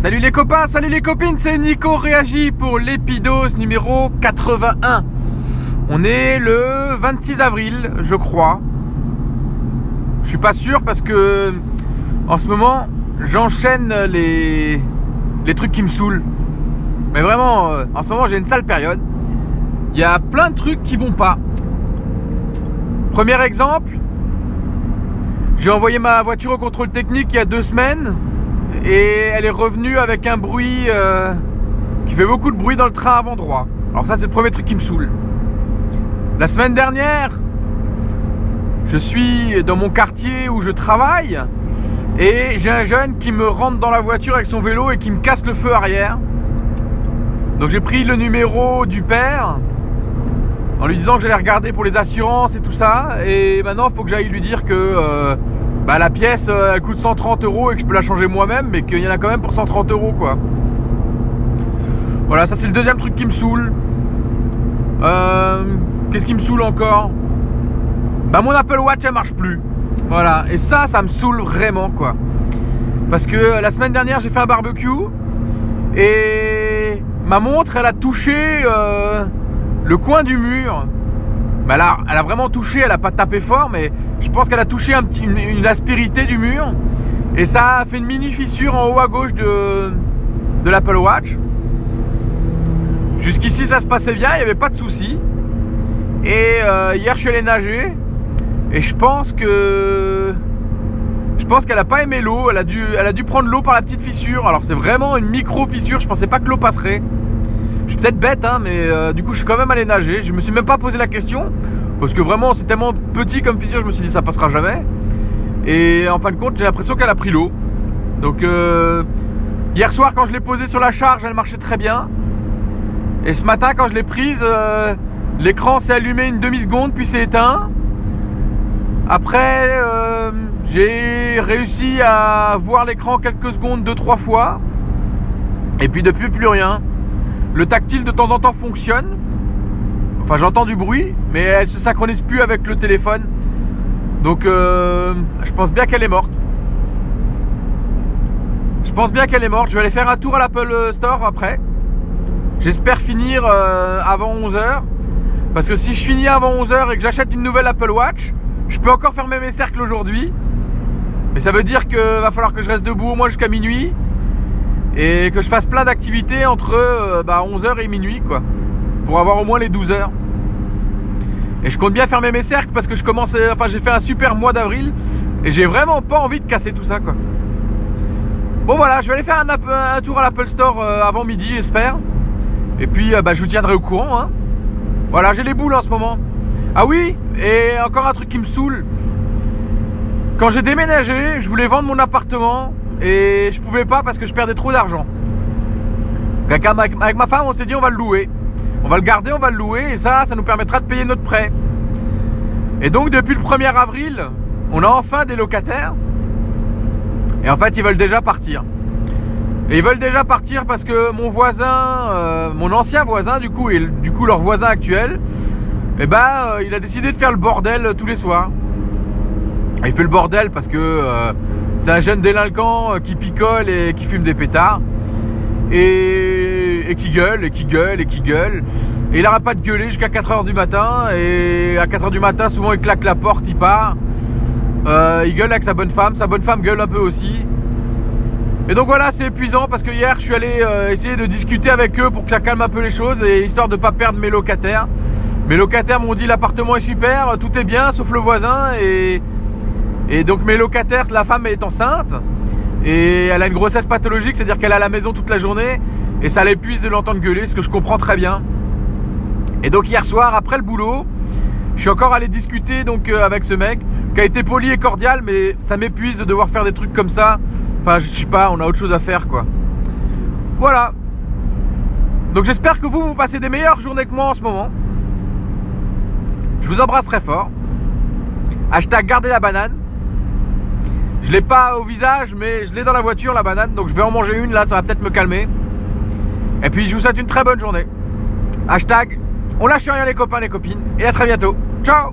Salut les copains, salut les copines, c'est Nico Réagi pour l'épidose numéro 81. On est le 26 avril, je crois. Je suis pas sûr parce que en ce moment, j'enchaîne les les trucs qui me saoulent. Mais vraiment, euh, en ce moment, j'ai une sale période. Il y a plein de trucs qui vont pas. Premier exemple, j'ai envoyé ma voiture au contrôle technique il y a deux semaines et elle est revenue avec un bruit euh, qui fait beaucoup de bruit dans le train avant droit. Alors ça c'est le premier truc qui me saoule. La semaine dernière, je suis dans mon quartier où je travaille et j'ai un jeune qui me rentre dans la voiture avec son vélo et qui me casse le feu arrière. Donc j'ai pris le numéro du père en lui disant que j'allais regarder pour les assurances et tout ça. Et maintenant, il faut que j'aille lui dire que euh, bah, la pièce, euh, elle coûte 130 euros et que je peux la changer moi-même, mais qu'il y en a quand même pour 130 euros, quoi. Voilà, ça c'est le deuxième truc qui me saoule. Euh, Qu'est-ce qui me saoule encore? Bah mon Apple Watch, elle marche plus. Voilà, et ça, ça me saoule vraiment, quoi. Parce que la semaine dernière, j'ai fait un barbecue et ma montre, elle a touché euh, le coin du mur elle a, vraiment touché, elle a pas tapé fort, mais je pense qu'elle a touché un petit, une, aspérité du mur. Et ça a fait une mini fissure en haut à gauche de, de l'Apple Watch. Jusqu'ici, ça se passait bien, il n'y avait pas de souci. Et euh, hier, je suis allé nager. Et je pense que. Je pense qu'elle a pas aimé l'eau. Elle, a dû, prendre l'eau par la petite fissure. Alors, c'est vraiment une micro fissure. Je pensais pas que l'eau passerait. Je suis peut-être bête, hein, mais euh, du coup, je suis quand même allé nager. Je me suis même pas posé la question. Parce que vraiment, c'est tellement petit comme fissure, je me suis dit, ça passera jamais. Et en fin de compte, j'ai l'impression qu'elle a pris l'eau. Donc, euh, hier soir, quand je l'ai posée sur la charge, elle marchait très bien. Et ce matin, quand je l'ai prise, euh, l'écran s'est allumé une demi-seconde, puis s'est éteint. Après, j'ai réussi à voir l'écran quelques secondes, deux, trois fois. Et puis depuis, plus rien. Le tactile de temps en temps fonctionne. Enfin, j'entends du bruit, mais elle se synchronise plus avec le téléphone. Donc, euh, je pense bien qu'elle est morte. Je pense bien qu'elle est morte. Je vais aller faire un tour à l'Apple Store après. J'espère finir euh, avant 11h. Parce que si je finis avant 11h et que j'achète une nouvelle Apple Watch, je peux encore fermer mes cercles aujourd'hui. Mais ça veut dire qu'il va falloir que je reste debout au moins jusqu'à minuit et que je fasse plein d'activités entre 11h euh, bah, et minuit quoi. Pour avoir au moins les 12 heures. Et je compte bien fermer mes cercles parce que je commence enfin j'ai fait un super mois d'avril et j'ai vraiment pas envie de casser tout ça quoi. Bon voilà je vais aller faire un, tour à l'Apple Store euh, avant midi j'espère. Et puis euh, bah, je vous tiendrai au courant hein. voilà j'ai les boules en ce moment. Ah oui et encore un truc qui me saoule. Quand j'ai déménagé je voulais vendre mon appartement et je pouvais pas parce que je perdais trop d'argent. Avec ma femme, on s'est dit on va le louer. On va le garder, on va le louer et ça, ça nous permettra de payer notre prêt. Et donc depuis le 1er avril, on a enfin des locataires. Et en fait, ils veulent déjà partir. Et ils veulent déjà partir parce que mon voisin, euh, mon ancien voisin du coup, et du coup leur voisin actuel, eh ben, euh, il a décidé de faire le bordel tous les soirs. il fait le bordel parce que euh, c'est un jeune délinquant euh, qui picole et qui fume des pétards. Et, qui gueule, et qui gueule, et qui gueule. Et il n'arrête pas de gueuler jusqu'à 4h du matin. Et à 4h du matin, souvent il claque la porte, il part. Euh, il gueule avec sa bonne femme. Sa bonne femme gueule un peu aussi. Et donc voilà, c'est épuisant parce que hier, je suis allé euh, essayer de discuter avec eux pour que ça calme un peu les choses et histoire de ne pas perdre mes locataires. Mes locataires m'ont dit l'appartement est super, tout est bien sauf le voisin et et donc mes locataires, la femme est enceinte et elle a une grossesse pathologique, c'est-à-dire qu'elle est à la maison toute la journée et ça l'épuise de l'entendre gueuler, ce que je comprends très bien. Et donc hier soir, après le boulot, je suis encore allé discuter donc euh, avec ce mec qui a été poli et cordial, mais ça m'épuise de devoir faire des trucs comme ça. Enfin, je sais pas, on a autre chose à faire quoi. Voilà. Donc j'espère que vous vous passez des meilleures journées que moi en ce moment. Je vous embrasse très fort. Hashtag gardez la banane. Je l'ai pas au visage, mais je l'ai dans la voiture, la banane. Donc je vais en manger une, là, ça va peut-être me calmer. Et puis je vous souhaite une très bonne journée. Hashtag, on lâche rien les copains, les copines. Et à très bientôt. Ciao